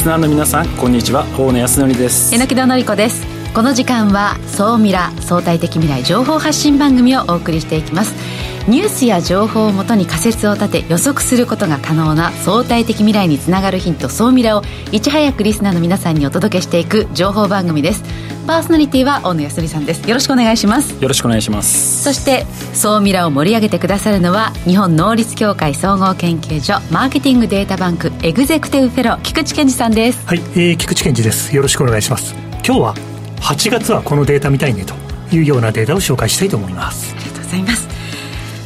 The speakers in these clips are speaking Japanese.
スナーの皆さんこんにちは。大野康則です。榎戸紀子です。この時間は総ミラ相対的未来情報発信番組をお送りしていきます。ニュースや情報をもとに仮説を立て予測することが可能な相対的未来につながるヒント総ミラをいち早くリスナーの皆さんにお届けしていく情報番組です。パーソナリティは大野康美さんです。よろしくお願いします。よろしくお願いしますそして総ミラを盛り上げてくださるのは日本能率協会総合研究所マーケティングデータバンクエグゼクティブフェロー菊池健二さんです。はい、えー、菊池健二です。よろしくお願いします。今日は8月はこのデータ見たいねというようなデータを紹介したいと思います。ありがとうございます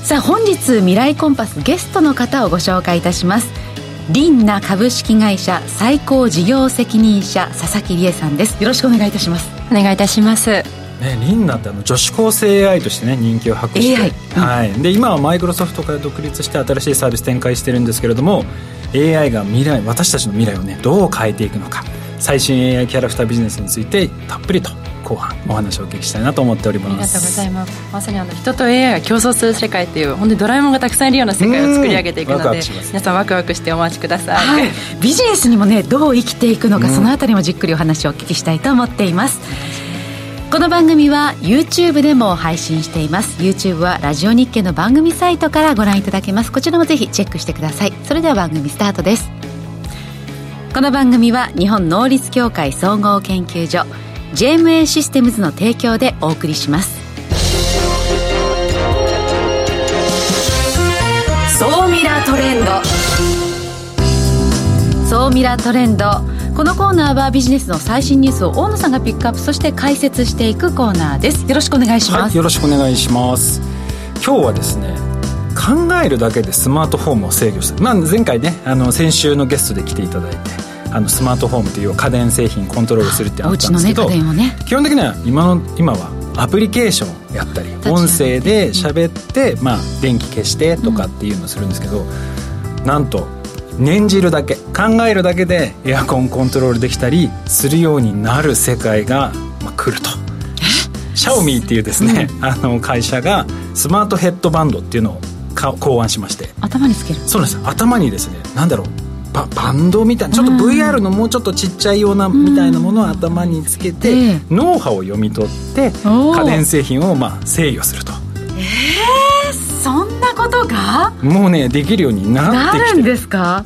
さあ本日未来コンパスゲストの方をご紹介いたします。リンナ株式会社最高事業責任者佐々木理恵さんです。よろしくお願いいたします。お願いいたします。ね、リンナってあの女子高生 AI としてね人気を博して、AI はい、で今はマイクロソフトから独立して新しいサービス展開してるんですけれども AI が未来私たちの未来をねどう変えていくのか。最新 AI キャラクタービジネスについてたっぷりと後半お話をお聞きしたいなと思っております。ありがとうございます。まさにあの人と AI が競争する世界っていう本当にドラえもんがたくさんいるような世界を作り上げていくのでうんワクワクします。皆さんワクワクしてお待ちください、はい、ビジネスにもねどう生きていくのか、そのあたりもじっくりお話をお聞きしたいと思っています。この番組は YouTube でも配信しています。YouTube はラジオ日経の番組サイトからご覧いただけます。こちらもぜひチェックしてください。それでは番組スタートです。この番組は日本能率協会総合研究所 JMA システムズの提供でお送りします。総ミラートレンド。総ミラートレンド。このコーナーはビジネスの最新ニュースを大野さんがピックアップそして解説していくコーナーです。よろしくお願いします、はい、よろしくお願いします。今日はですね考えるだけでスマートフォームを制御する、まあ、前回ねあの先週のゲストで来ていただいてあのスマートフォームという家電製品コントロールするってあったんですけど、ね基本的には今の今はアプリケーションをやったりチ音声で喋って、まあ、電気消してとかっていうのをするんですけど、なんと念じるだけ考えるだけでエアコンコントロールできたりするようになる世界が、まあ、来ると。シャオミーっていうですね、あの会社がスマートヘッドバンドっていうのをか考案しまして。頭につける。そうなんです。頭にですねなんだろうババンドみたいなちょっと VR のもうちょっとちっちゃいようなみたいなものを頭につけて、ええ。脳波を読み取って家電製品をまあ制御すると。そんなことが？もうねできるようにななってきてる。るんですか？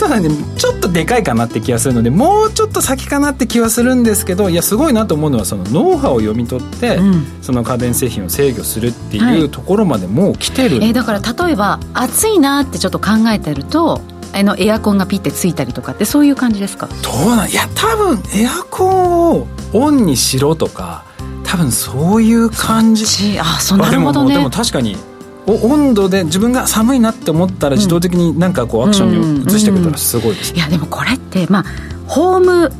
ただねちょっとでかいかなって気がするのでもうちょっと先かなって気はするんですけどいやすごいなと思うのはその脳波を読み取って、うん。その家電製品を制御するってはいいうところまでもう来てるんえーだから例えば暑いなってちょっと考えてるとあのエアコンがピッてついたりとかってそういう感じですか？どうなんいや多分エアコンをオンにしろとか多分そういう感じ。ち？あそうあなるほどね。でもでも確かにお温度で自分が寒いなって思ったら自動的になんかこうアクションに移してくれたらすごいです。いやでもこれってまあホーム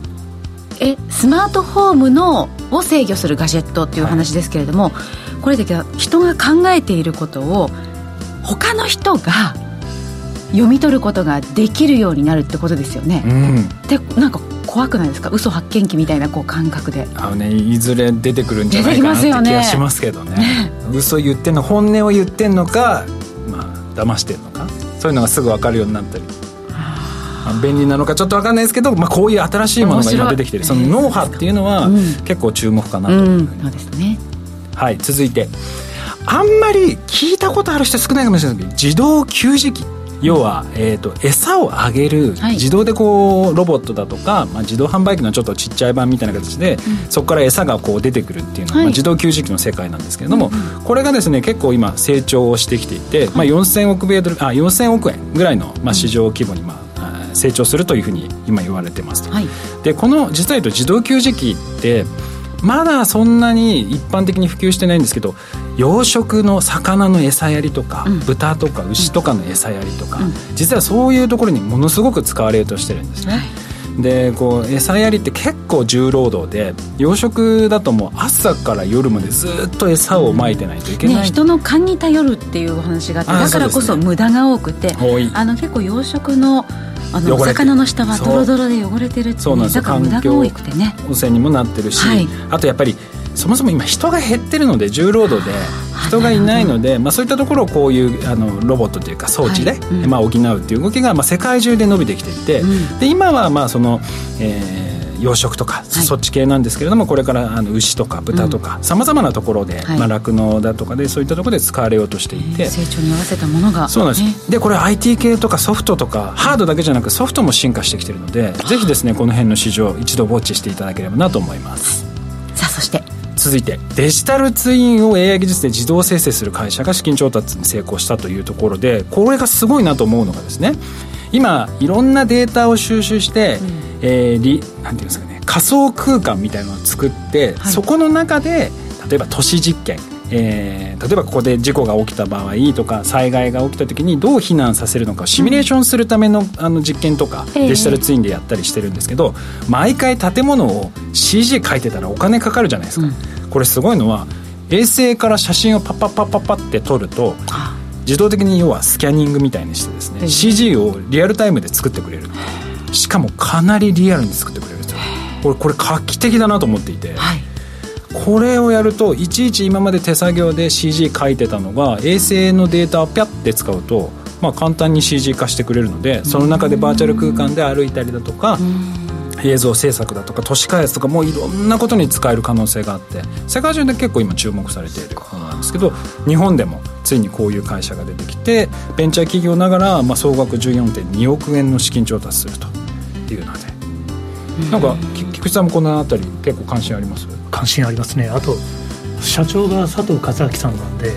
えスマートフォームのを制御するガジェットっていう話ですけれども、これだけ人が考えていることを他の人が読み取ることができるようになるってことですよね、うん。でなんか怖くないですか？嘘発見器みたいなこう感覚で。あのねいずれ出てくるんじゃないかなって気がしますけどね。嘘言ってんの本音を言ってんのかまあ騙してんのか？そういうのがすぐ分かるようになったり。まあ便利なのかちょっと分かんないですけど、まあ、こういう新しいものが今出てきてる。その脳波っていうのはうん。結構注目かなとういうふうん。にそうですね。はい続いて。あんまり聞いたことある人少ないかもしれない。けど自動給餌器要は、えー、と餌をあげるはい。自動でこうロボットだとか、まあ、自動販売機のちょっとちっちゃい版みたいな形で、そこから餌がこう出てくるっていうのは、はい。まあ、自動給餌器の世界なんですけれども、これがですね結構今成長をしてきていて、まあ、4000億米ドルあ4000億円ぐらいの、まあ、市場規模に、まああ成長するというふうに今言われてますと。はい。でこの実は言うと自動給餌器ってまだそんなに一般的に普及してないんですけど養殖の魚の餌やりとか、うん。豚とか牛とかの餌やりとか、うん。実はそういうところにものすごく使われようとしてるんですね。でこう餌やりって結構重労働で養殖だともう朝から夜までずっと餌をまいてないといけない、ね、人の勘に頼るっていうお話があってあだからこそ無駄が多くて多い。あの結構養殖のあのお魚の下はドロドロで汚れてるって、ね、そうなんですよ。だから無駄が多くてね。汚染にもなってるし、はい。あとやっぱりそもそも今人が減ってるので重労働で人がいないので、まあ、そういったところをこういうあのロボットというか装置で、はい。うん、まあ、補うっていう動きが、まあ、世界中で伸びてきていて、うん、で今はまあその、えー養殖とか、はい、そっち系なんですけれどもこれからあの牛とか豚とかさまざまなところで酪農、まあ、だとかでそういったところで使われようとしていて成長に合わせたものが。そうなんです、でこれ IT 系とかソフトとかハードだけじゃなくソフトも進化してきてるのでぜひですねこの辺の市場一度ウォッチしていただければなと思います。さあそして。続いてデジタルツインを AI 技術で自動生成する会社が資金調達に成功したというところでこれがすごいなと思うのがですね今いろんなデータを収集して、うん、えー、リなんていうんですかね仮想空間みたいなのを作って、はい、そこの中で例えば都市実験えー、例えばここで事故が起きた場合とか災害が起きた時にどう避難させるのかをシミュレーションするためのあの実験とかデジタルツインでやったりしてるんですけど毎回建物を CG 書いてたらお金かかるじゃないですか、うん、これすごいのは衛星から写真をパッパッパッパッパって撮ると自動的に要はスキャニングみたいにしてですね CG をリアルタイムで作ってくれる。しかもかなりリアルに作ってくれるんですよこれこれ画期的だなと思っていて、はい、これをやるといちいち今まで手作業で CG 書いてたのが衛星のデータをピャッて使うと、まあ、簡単に CG 化してくれるのでその中でバーチャル空間で歩いたりだとか映像制作だとか都市開発とかもういろんなことに使える可能性があって世界中で結構今注目されているものなんですけど日本でもついにこういう会社が出てきてベンチャー企業ながら、まあ、総額14.2億円の資金調達するというのでなんか菊池さんもこの辺り結構関心あります？関心ありますね。あと社長が佐藤勝明さんなんで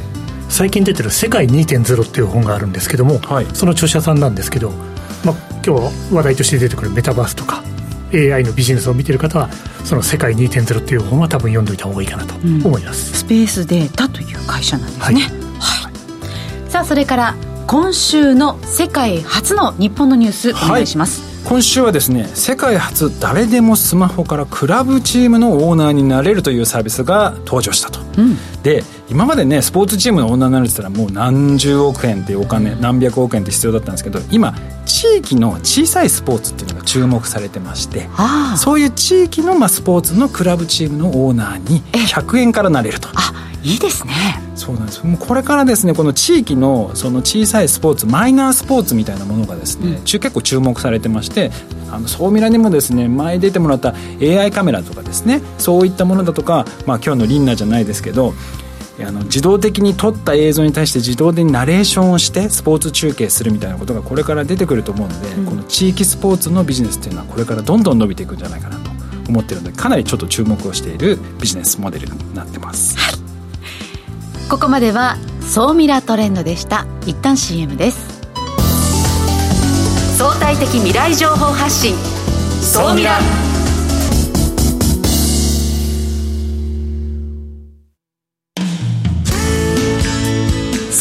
最近出てる「世界2.0」っていう本があるんですけども、はい、その著者さんなんですけど、まあ、今日話題として出てくるメタバースとか AI のビジネスを見てる方はその「世界2.0」っていう本は多分読んどいた方がいいかなと思います、うん、スペースデータという会社なんですね、はい、はい、さあそれから今週の世界初の日本のニュースお願いします、はい今週はですね世界初誰でもスマホからクラブチームのオーナーになれるというサービスが登場したと、うん、で今までねスポーツチームのオーナーになるって言ったらもう何十億円っていうお金何百億円って必要だったんですけど今地域の小さいスポーツっていうのが注目されてましてそういう地域のまあスポーツのクラブチームのオーナーに100円からなれると。いいですね。そうなんです。もうこれからですねこの地域のその小さいスポーツマイナースポーツみたいなものがですね、うん、結構注目されてましてあの総ミラにもですね前出てもらった AI カメラとかですねそういったものだとか、まあ、今日のリンナじゃないですけどあの自動的に撮った映像に対して自動でナレーションをしてスポーツ中継するみたいなことがこれから出てくると思うので、うん、この地域スポーツのビジネスっていうのはこれからどんどん伸びていくんじゃないかなと思ってるのでかなりちょっと注目をしているビジネスモデルになってます。はい。ここまでは総ミラトレンドでした。一旦 CM です。相対的未来情報発信。総ミラ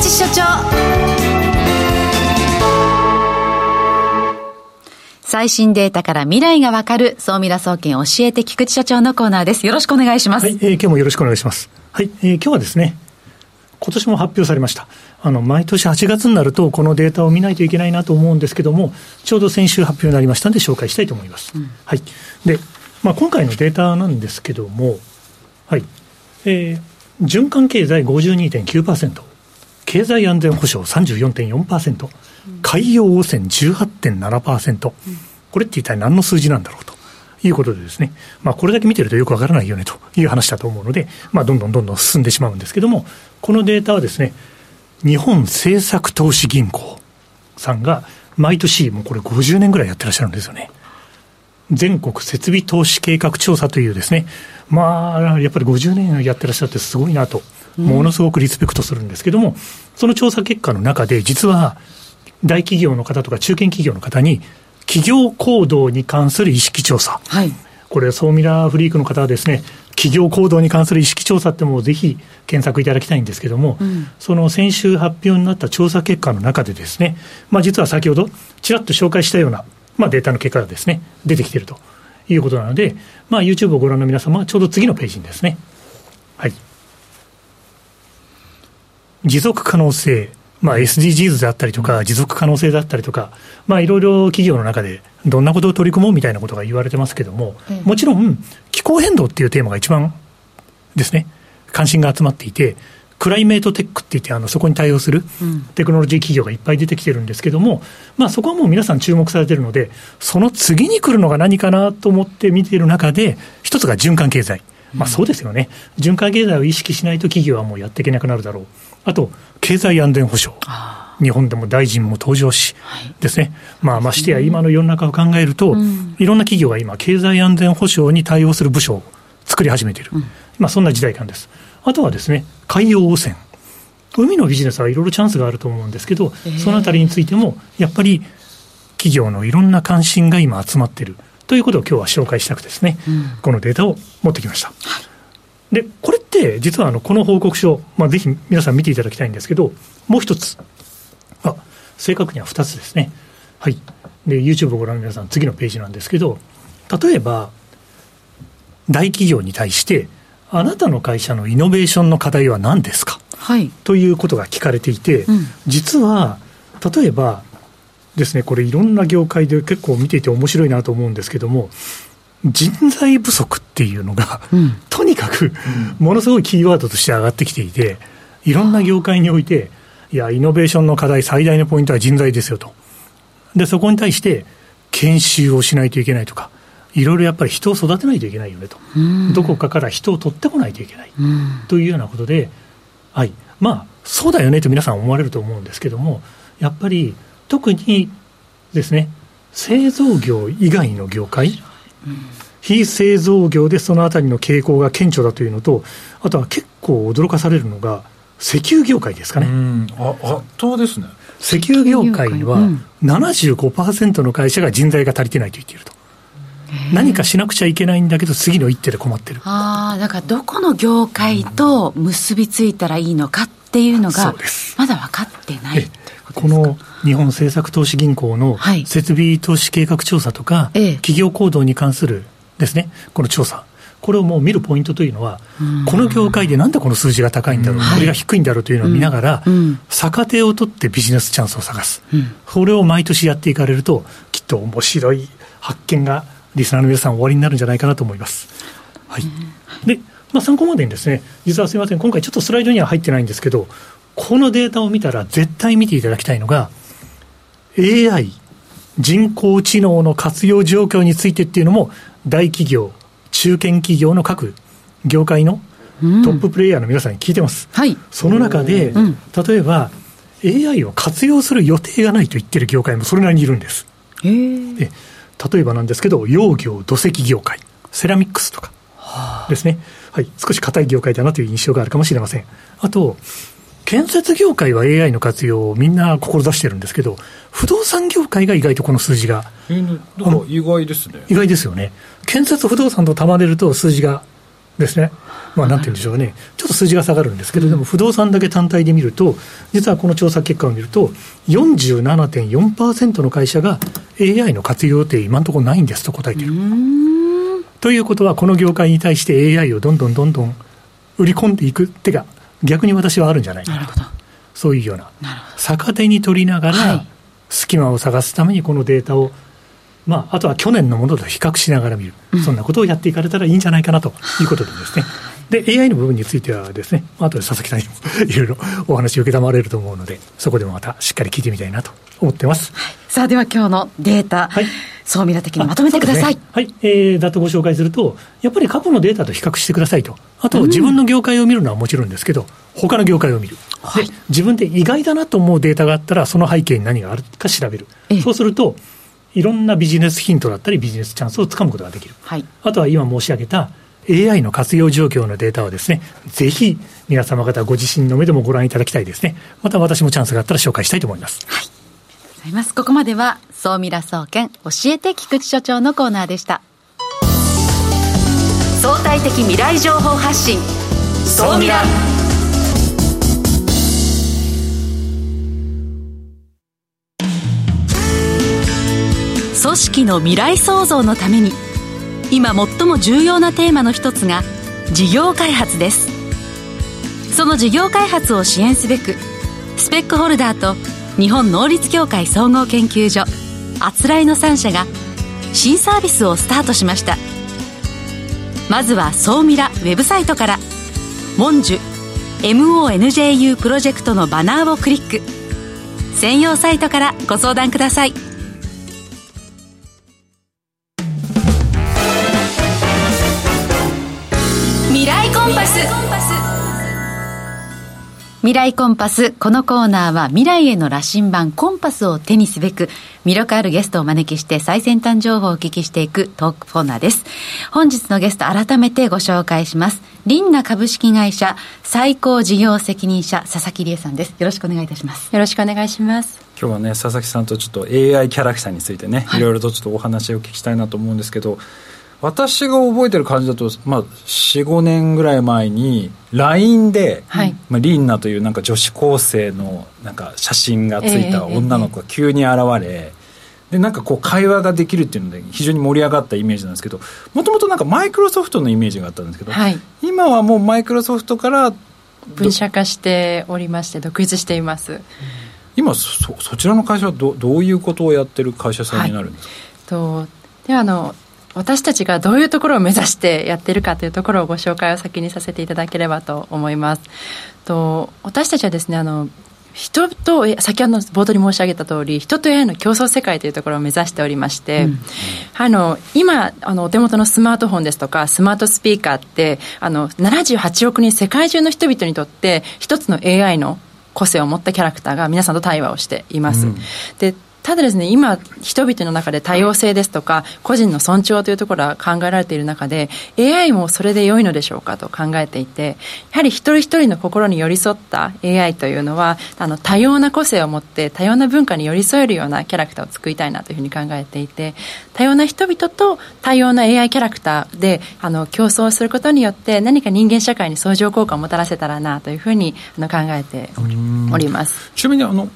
えて菊池所長最新データから未来がわかる、総ミラ総研教えて菊池社長のコーナーです。よろしくお願いします。はい、えー、今日もよろしくお願いします。はい、えー、今日はですね、今年も発表されました。あの、毎年8月になると、このデータを見ないといけないなと思うんですけども、ちょうど先週発表になりましたので、紹介したいと思います。うん、はい。で、まあ、今回のデータなんですけども、はい。えー、循環経済52.9%、経済安全保障34.4%、海洋汚染18.7%、これって一体何の数字なんだろうと。いうことでですね、まあ、これだけ見てるとよくわからないよねという話だと思うので、まあ、どんどんどんどん進んでしまうんですけども、このデータはですね、日本政策投資銀行さんが毎年、もうこれ50年ぐらいやってらっしゃるんですよね。全国設備投資計画調査というですね、まあ、やっぱり50年やってらっしゃってすごいなと、ものすごくリスペクトするんですけども、その調査結果の中で、実は大企業の方とか中堅企業の方に、企業行動に関する意識調査。はい。これ、ソーミラーフリークの方はですね、企業行動に関する意識調査ってもうぜひ検索いただきたいんですけども、うんその先週発表になった調査結果の中でですね、まあ実は先ほどちらっと紹介したような、まあデータの結果がですね、出てきているということなので、まあ YouTube をご覧の皆様はちょうど次のページにですね、はい。持続可能性、まあ、SDGs であったりとか、持続可能性だったりとか、まあ、いろいろ企業の中でどんなことを取り組もうみたいなことが言われてますけども、ええもちろん気候変動っていうテーマが一番ですね、関心が集まっていて、クライメートテックって言ってあの、そこに対応するうんテクノロジー企業がいっぱい出てきてるんですけども、まあ、そこはもう皆さん注目されてるので、その次に来るのが何かなと思って見ている中で、一つが循環経済。まあそうですよね。循環経済を意識しないと企業はもうやっていけなくなるだろう。あと、経済安全保障。日本でも大臣も登場し、ですね。まあましてや今の世の中を考えると、うんいろんな企業が今、経済安全保障に対応する部署を作り始めている。まあそんな時代感です。あとはですね、海洋汚染。海のビジネスはいろいろチャンスがあると思うんですけど、ええそのあたりについても、やっぱり企業のいろんな関心が今集まっているということを今日は紹介したくてですね、うんこのデータを持ってきました。で、これって実はあのこの報告書、まあ、ぜひ皆さん見ていただきたいんですけど、もう一つ、あ正確には二つですね。はい。で、YouTube をご覧の皆さん、次のページなんですけど、例えば、大企業に対して、あなたの会社のイノベーションの課題は何ですか？はい。ということが聞かれていて、うん実は例えばですねこれいろんな業界で結構見ていて面白いなと思うんですけども人材不足っていうのが、うん。とにかくものすごいキーワードとして上がってきていていろんな業界においていやイノベーションの課題最大のポイントは人材ですよと。でそこに対して研修をしないといけないとかいろいろやっぱり人を育てないといけないよねと、うん。どこかから人を取ってこないといけない。うん。というようなことで、はい、まあ、そうだよねと皆さん思われると思うんですけども、やっぱり特にですね、製造業以外の業界、非製造業でそのあたりの傾向が顕著だというのと、あとは結構驚かされるのが、石油業界ですかね。うんあ圧倒ですね石油業界にはうん75%の会社が人材が足りてないと言っていると。何かしなくちゃいけないんだけど、次の一手で困ってる。ああ、だからどこの業界と結びついたらいいのかっていうのがそうです、まだ分かってないえってことこですか？の日本政策投資銀行のはい。設備投資計画調査とか、ええ。企業行動に関するですね、この調査、これをもう見るポイントというのはうん、この業界でなんでこの数字が高いんだろう、はい。これが低いんだろうというのを見ながらうん。うん、逆手を取ってビジネスチャンスを探す。うん。これを毎年やっていかれると、きっと面白い発見がリスナーの皆さんお終わりになるんじゃないかなと思います。はい。で、まあ、参考までにですね、実はすみません、今回ちょっとスライドには入ってないんですけど、このデータを見たら絶対見ていただきたいのが、AI、人工知能の活用状況についてっていうのも、大企業、中堅企業の各業界のうんトッププレイヤーの皆さんに聞いてます。はい。その中で、うん例えば AI を活用する予定がないと言ってる業界もそれなりにいるんです。で例えばなんですけど、養業、土石業界、セラミックスとかですね、はい、少し硬い業界だなという印象があるかもしれません。あと、建設業界は AI の活用をみんな志してるんですけど、不動産業界が意外とこの数字が意外ですね。意外ですよね。建設不動産と束ねると数字がですね、まあなんて言うんでしょうね、ちょっと数字が下がるんですけど、でも不動産だけ単体で見ると、実はこの調査結果を見ると、47.4%の会社が AI の活用予定今のところないんですと答えている。ということは、この業界に対して AI をどんどんどんどん売り込んでいく手が逆に私はあるんじゃないかなと。なるほど。そういうような逆手に取りながらはい、隙間を探すためにこのデータを、まあ、あとは去年のものと比較しながら見る、そんなことをやっていかれたらいいんじゃないかなということでですね。で、AI の部分についてはですね、まあ後で佐々木さんにもいろいろお話を受けたまれると思うので、そこでもまたしっかり聞いてみたいなと思ってます。さあ、では今日のデータ、はい総ミラ的にまとめてください。ねはい、えー、だとご紹介すると、やっぱり過去のデータと比較してくださいと。あと、自分の業界を見るのはもちろんですけど、他の業界を見る。はいで、自分で意外だなと思うデータがあったら、その背景に何があるか調べるええ。そうすると、いろんなビジネスヒントだったり、ビジネスチャンスをつかむことができる。はい。あとは今申し上げた AI の活用状況のデータはですね、ぜひ皆様方ご自身の目でもご覧いただきたいですね。また私もチャンスがあったら紹介したいと思います。ございます。ここまでは、総ミラ総研教えて菊池所長のコーナーでした。相対的未来情報発信総ミラ。組織の未来創造のために今最も重要なテーマの一つが事業開発です。その事業開発を支援すべくスペックホルダーと日本能率協会総合研究所あつらいの3社が新サービスをスタートしました。まずは総ミラウェブサイトから「モンジュ MONJU プロジェクト」のバナーをクリック。専用サイトからご相談ください。未来コンパス。このコーナーは未来への羅針盤コンパスを手にすべく魅力あるゲストをお招きして最先端情報をお聞きしていくトークコーナーです。本日のゲスト改めてご紹介します。リンナ株式会社最高事業責任者佐々木理恵さんです。よろしくお願いいたします。よろしくお願いします。今日はね佐々木さんとちょっと AI キャラクターについてね、はい、いろいろとちょっとお話をお聞きしたいなと思うんですけど私が覚えてる感じだと、まあ、45年ぐらい前に LINE で、はい、まあ、リンナというなんか女子高生のなんか写真がついた女の子が急に現れ、でなんかこう会話ができるっていうので非常に盛り上がったイメージなんですけどもともとなんかマイクロソフトのイメージがあったんですけど、はい、今はもうマイクロソフトから分社化しておりまして独立しています、今そそちらの会社はどどういうことをやってる会社さんになるんですか、はい、とであの私たちがどういうところを目指してやってるかというところをご紹介を先にさせていただければと思います。と私たちはですねあの人と先ほど冒頭に申し上げた通り人と AI の競争世界というところを目指しておりまして、うん、あの今あのお手元のスマートフォンですとかスマートスピーカーってあの78億人世界中の人々にとって一つの AI の個性を持ったキャラクターが皆さんと対話をしています。うん、でただですね、今、人々の中で多様性ですとか、個人の尊重というところは考えられている中で、AI もそれで良いのでしょうかと考えていて、やはり一人一人の心に寄り添った AI というのは、あの、多様な個性を持って、多様な文化に寄り添えるようなキャラクターを作りたいなというふうに考えていて、多様な人々と多様な AI キャラクターで、あの、競争することによって、何か人間社会に相乗効果をもたらせたらなというふうにあの考えております。ちなみにあの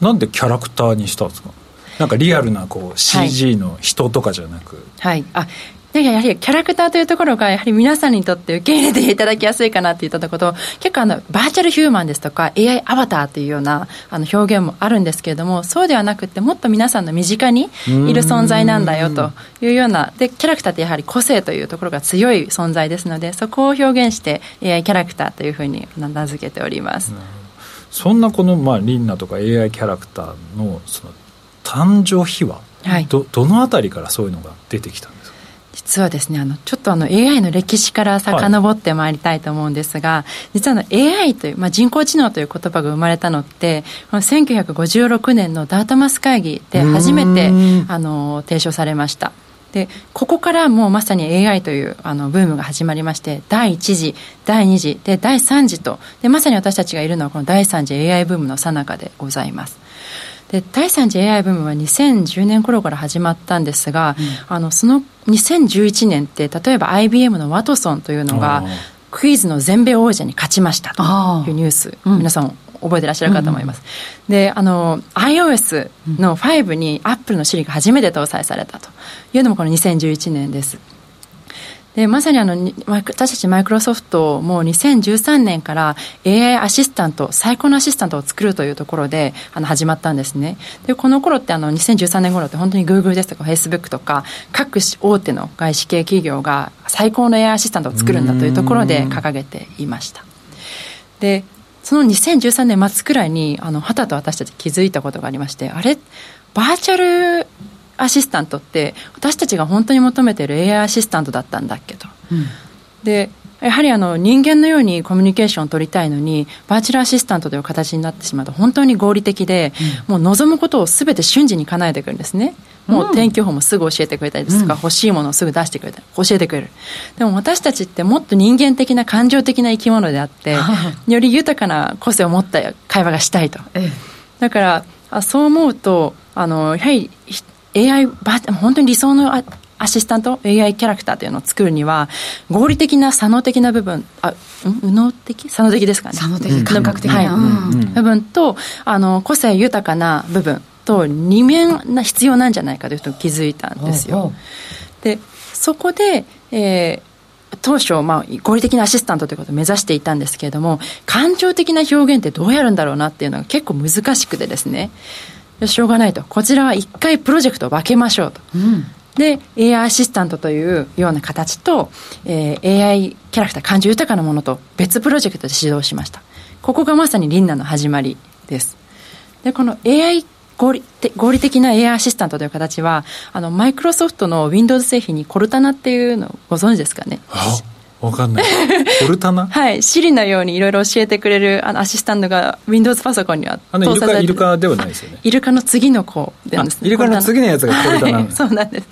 なんでキャラクターにしたんですか？なんかリアルなこう CG の人とかじゃなく。はい、あやはりキャラクターというところがやはり皆さんにとって受け入れていただきやすいかなっていったこと結構あのバーチャルヒューマンですとか AI アバターというようなあの表現もあるんですけれどもそうではなくてもっと皆さんの身近にいる存在なんだよというようなでキャラクターってやはり個性というところが強い存在ですのでそこを表現して AI キャラクターというふうに名付けております。そんなこの、まあ、リンナとか AI キャラクターのその誕生秘話、はい、どどのあたりからそういうのが出てきたんですか？実はですねあのちょっとあの AI の歴史から遡ってまいりたいと思うんですが、はい、実はあの AI という、まあ、人工知能という言葉が生まれたのってこの1956年のダートマス会議で初めてあの提唱されましたでここからもうまさに AI というあのブームが始まりまして第1次第2次で第3次とでまさに私たちがいるのはこの第3次 AI ブームの最中でございます。で第3次 AI ブームは2010年頃から始まったんですが、うん、あのその2011年って例えば IBM のワトソンというのがクイズの全米王者に勝ちましたというニュース、皆さん覚えてらっしゃるかと思います、うん、であの iOS の5にアップルの Siri が初めて搭載されたというのもこの2011年です。でまさにあの私たちマイクロソフトも2013年から AI アシスタント最高のアシスタントを作るというところであの始まったんですね。でこの頃ってあの2013年頃って本当に Google ですとか Facebook とか各大手の外資系企業が最高の AI アシスタントを作るんだというところで掲げていました。でその2013年末くらいにあのはたと私たち気づいたことがありましてあれバーチャルアシスタントって私たちが本当に求めている AI アシスタントだったんだっけと、うん、でやはりあの人間のようにコミュニケーションを取りたいのにバーチャルアシスタントという形になってしまうと本当に合理的で、うん、もう望むことをすべて瞬時に叶えてくるんですねもう天気予報もすぐ教えてくれたりですとか、うん、欲しいものをすぐ出してくれたり教えてくれる。でも私たちってもっと人間的な感情的な生き物であって より豊かな個性を持った会話がしたいと、だからあそう思うとあのやはり AI 本当に理想のアシスタント AI キャラクターというのを作るには合理的な左脳的な部分あ右脳的？左脳的ですかね。左脳的感覚的な、はい。うん、部分とあの個性豊かな部分と二面な必要なんじゃないかということに気づいたんですよ。でそこで、えー当初、まあ、合理的なアシスタントということを目指していたんですけれども感情的な表現ってどうやるんだろうなっていうのが結構難しくてですね。しょうがないと。こちらは一回プロジェクトを分けましょうと、うん、で AI アシスタントというような形と、えー、AI キャラクター感情豊かなものと別プロジェクトで指導しました。ここがまさにリンナの始まりです。でこの AI 合理合理的な AI アシスタントという形はあのマイクロソフトの Windows 製品にコルタナっていうのをご存知ですかね？わかんない。コルタナ？はい。シリのようにいろいろ教えてくれるあのアシスタントが Windows パソコンにはあのイルカ、イルカではないですよね。イルカの次の子でですね。イルカの次のやつがコルタナ、はい、そうなんです。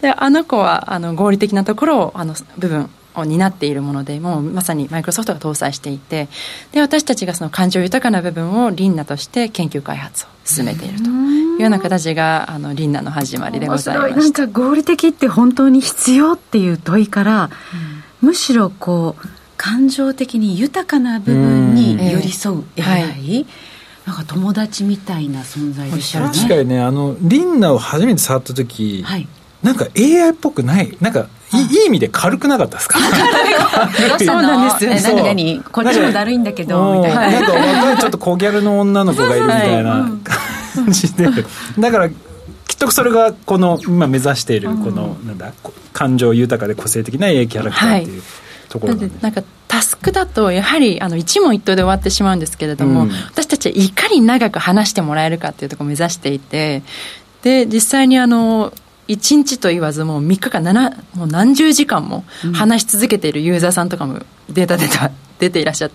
で、あの子はあの合理的なところを、あの部分を担っているものでもうまさにマイクロソフトが搭載していてで私たちがその感情豊かな部分をリンナとして研究開発を進めているというような形があのリンナの始まりでございます。なんか合理的って本当に必要っていう問いから、うん、むしろこう感情的に豊かな部分に寄り添う AI、はい、なんか友達みたいな存在でしたね。確かにねあのリンナを初めて触った時、はい、なんか AI っぽくない。なんかいいい意味で軽くなかったですか？そうなんですよ、ね、何何こっちもだるいんだけどみたいな。なんか若いちょっと小ギャルの女の子がいるみたいな感じで。だからきっとそれがこの今目指しているこの、なんだ感情豊かで個性的な AI キャラクターっていう、ところなんなんかタスクだとやはりあの一問一答で終わってしまうんですけれども、うん、私たちはいかに長く話してもらえるかっていうところを目指していてで実際にあの1日と言わずもう3日間7もう何十時間も話し続けているユーザーさんとかもデータ出た出ていらっしゃっ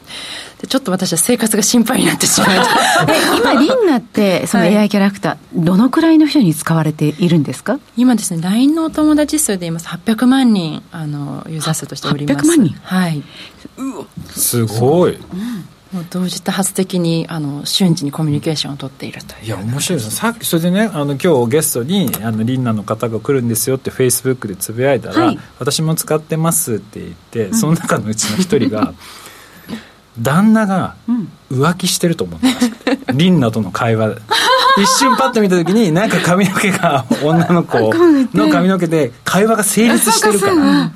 てちょっと私は生活が心配になってしまい 今リンナってその AI キャラクター、はい、どのくらいの人に使われているんですか？今ですね LINE のお友達数で言います。800万人あのユーザー数としております。800万人？はい。すごい、うんもう同時多発的にあの瞬時にコミュニケーションを取っているという。いや面白いです。さっきそれでねあの今日ゲストにあのリンナの方が来るんですよってフェイスブックでつぶやいたら、はい、私も使ってますって言って、うん、その中のうちの一人が 旦那が浮気してると思ってました、うん、リンナとの会話。一瞬パッと見た時になんか髪の毛が女の子の髪の毛で会話が成立してるから。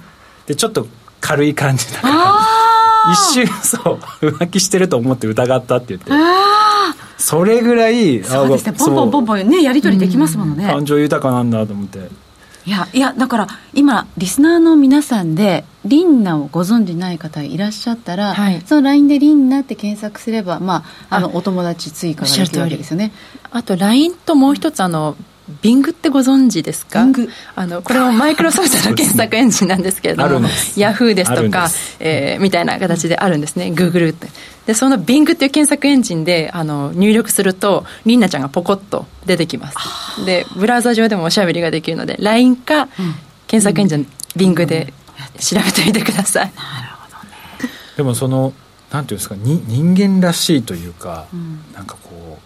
でちょっと軽い感じだから一瞬そう浮気してると思って疑ったって言って。それぐらいそうですね。ポンポンポンポンねやり取りできますものね、感情豊かなん。だと思っていやいやだから今リスナーの皆さんでリンナをご存じない方いらっしゃったら、はい、その LINE でリンナって検索すれば、まあ、あのお友達追加ができるわけですよね。あと LINE ともう一つあのビングってご存知ですか？あのこれもマイクロソフトの検索エンジンなんですけれどもヤフーです。とか、えー、みたいな形であるんですね。グーグルってでそのビングっていう検索エンジンであの入力するとリンナちゃんがポコッと出てきます。でブラウザ上でもおしゃべりができるので LINE か検索エンジン、ビングで調べてみてください、なるほどね。でもそのなんていうんですかに人間らしいというか、うん、なんかこ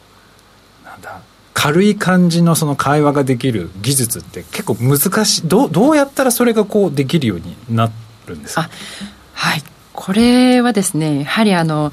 うなんだ軽い感じのその会話ができる技術って結構難しいどうどうやったらそれがこうできるようになるんですか？はい。これはですねやはりあの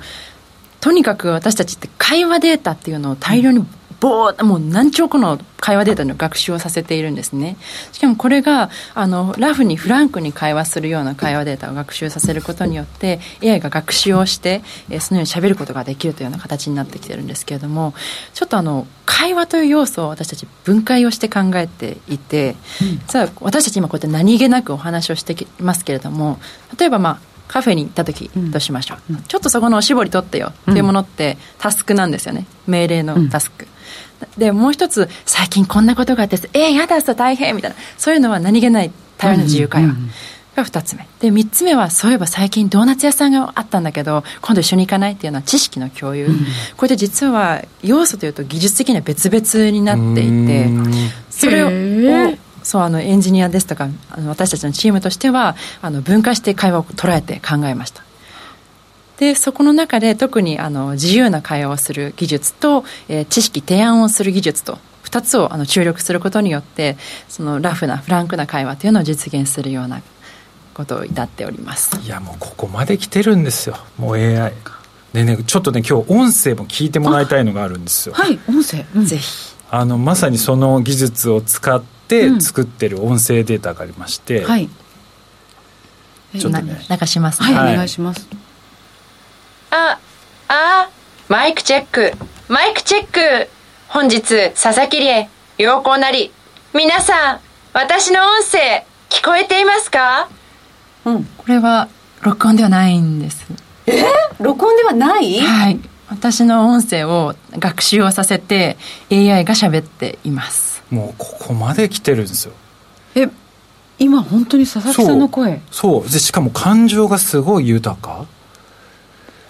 とにかく私たちって会話データっていうのを大量にぼーもう何兆個の会話データの学習をさせているんですね。しかもこれがあのラフにフランクに会話するような会話データを学習させることによって AI が学習をして、えー、そのようにしゃべることができるというような形になってきてるんですけれどもちょっとあの会話という要素を私たち分解をして考えていて、うん、さあ私たち今こうやって何気なくお話をしてきますけれども例えばまあカフェに行った時としましょう、うん、ちょっとそこのおしぼり取ってよっていうものってタスクなんですよね。命令のタスク、でもう一つ最近こんなことがあってえー、やだ大変みたいな。そういうのは何気ない対話の自由会話、が2つ目。で3つ目はそういえば最近ドーナツ屋さんがあったんだけど今度一緒に行かないっていうのは知識の共有、うん、これで実は要素というと技術的には別々になっていてそれをそうあのエンジニアですとかあの私たちのチームとしてはあの分解して会話を捉えて考えました。でそこの中で特にあの自由な会話をする技術と、えー、知識提案をする技術と2つをあの注力することによってそのラフなフランクな会話というのを実現するようなことを至っております。いやもうここまで来てるんですよ。もう AI でねちょっとね今日音声も聞いてもらいたいのがあるんですよ。はい音声、うん、ぜひ。あのまさにその技術を使って作ってる音声データがありまして、うん、はい。ちょっとね。流します、ね、はい、お願いします。ああマイクチェック。マイクチェック。本日佐々木理恵良好なり。皆さん私の音声聞こえていますか？うん。これは録音ではないんです。え？ー、録音ではない？はい。私の音声を学習をさせて AI が喋っていますもうここまで来てるんですよ。え今本当に佐々木さんの声？そう。でしかも感情がすごい豊か。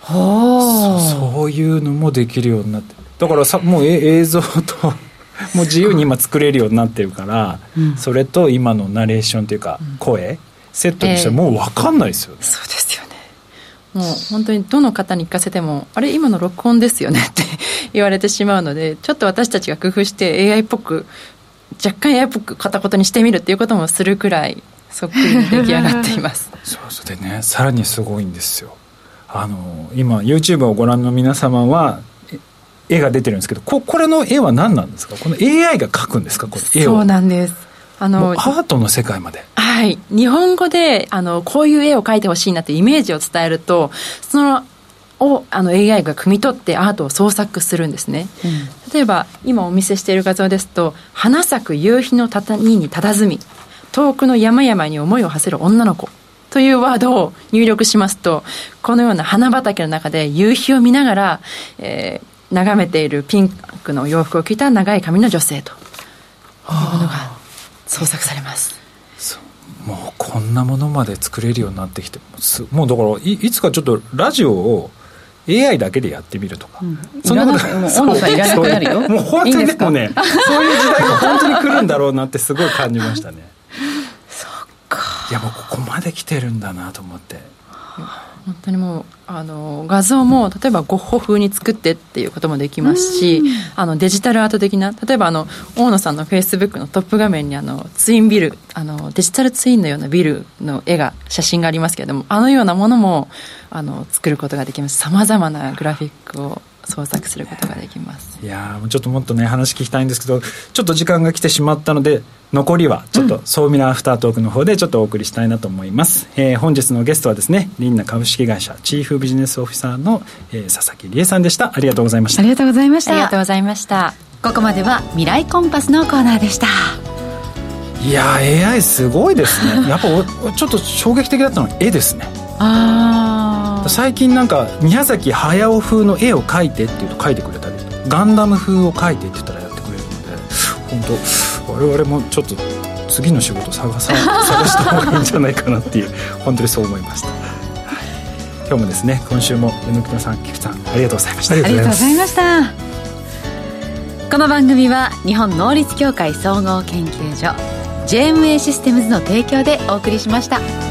はあ。そそういうのもできるようになって。だからさもう映像と もう自由に今作れるようになってるから、うん、それと今のナレーションというか声、うん、セットにしてもう分かんないですよ。ね、えー、そうですよねもう本当にどの方に聞かせてもあれ今の録音ですよねって 言われてしまうのでちょっと私たちが工夫して AI っぽく若干 AI っぽく片言にしてみるっていうこともするくらいそっくりに出来上がっています。そうそうでねさらにすごいんですよ。あの今 YouTube をご覧の皆様は絵が出てるんですけどここれの絵は何なんですか？この AI が描くんですか？この絵を。そうなんですあのアートの世界まで。はい。日本語であのこういう絵を描いてほしいなってイメージを伝えるとそのをあの AI が汲み取ってアートを創作するんですね、うん、例えば今お見せしている画像ですと「花咲く夕日の谷に佇み。遠くの山々に思いを馳せる女の子」というワードを入力しますとこのような花畑の中で夕日を見ながら、えー、眺めているピンクの洋服を着た長い髪の女性と。いうものが創作されます。もうこんなものまで作れるようになってきてもうだからいいつかちょっとラジオを AI だけでやってみるとか、うん、そんなこともう小野さんいらなくなるよ。もう本当にでもねそういう時代が本当に来るんだろうなってすごい感じましたね。そっか。いやもうここまで来てるんだなと思って本当にもうあの画像も例えばゴッホ風に作ってっていうこともできますし、あのデジタルアート的な例えばあの大野さんのフェイスブックのトップ画面にあのツインビルあのデジタルツインのようなビルの絵が写真がありますけれどもあのようなものもあの作ることができます。さまざまなグラフィックを創作することができます。いやちょっともっとね話聞きたいんですけどちょっと時間が来てしまったので残りはちょっと総ミラーアフタートークの方でちょっとお送りしたいなと思います、えー、本日のゲストはですねリンナ株式会社チーフビジネスオフィサーの、えー、佐々木理恵さんでした。ありがとうございました。ありがとうございました。ありがとうございました。ここまでは未来コンパスのコーナーでした。いや AI すごいですね。やっぱちょっと衝撃的だったのは絵ですね。ああ最近なんか宮崎駿風の絵を描いてっていうと描いてくれたりガンダム風を描いてって言ったらやってくれるので本当我々もちょっと次の仕事探さ 探した方がいいんじゃないかなっていう本当にそう思いました、はい、今日もですね今週も榎木さん菊さんありがとうございました。ありがとうございました。この番組は日本能率協会総合研究所 JMA システムズの提供でお送りしました。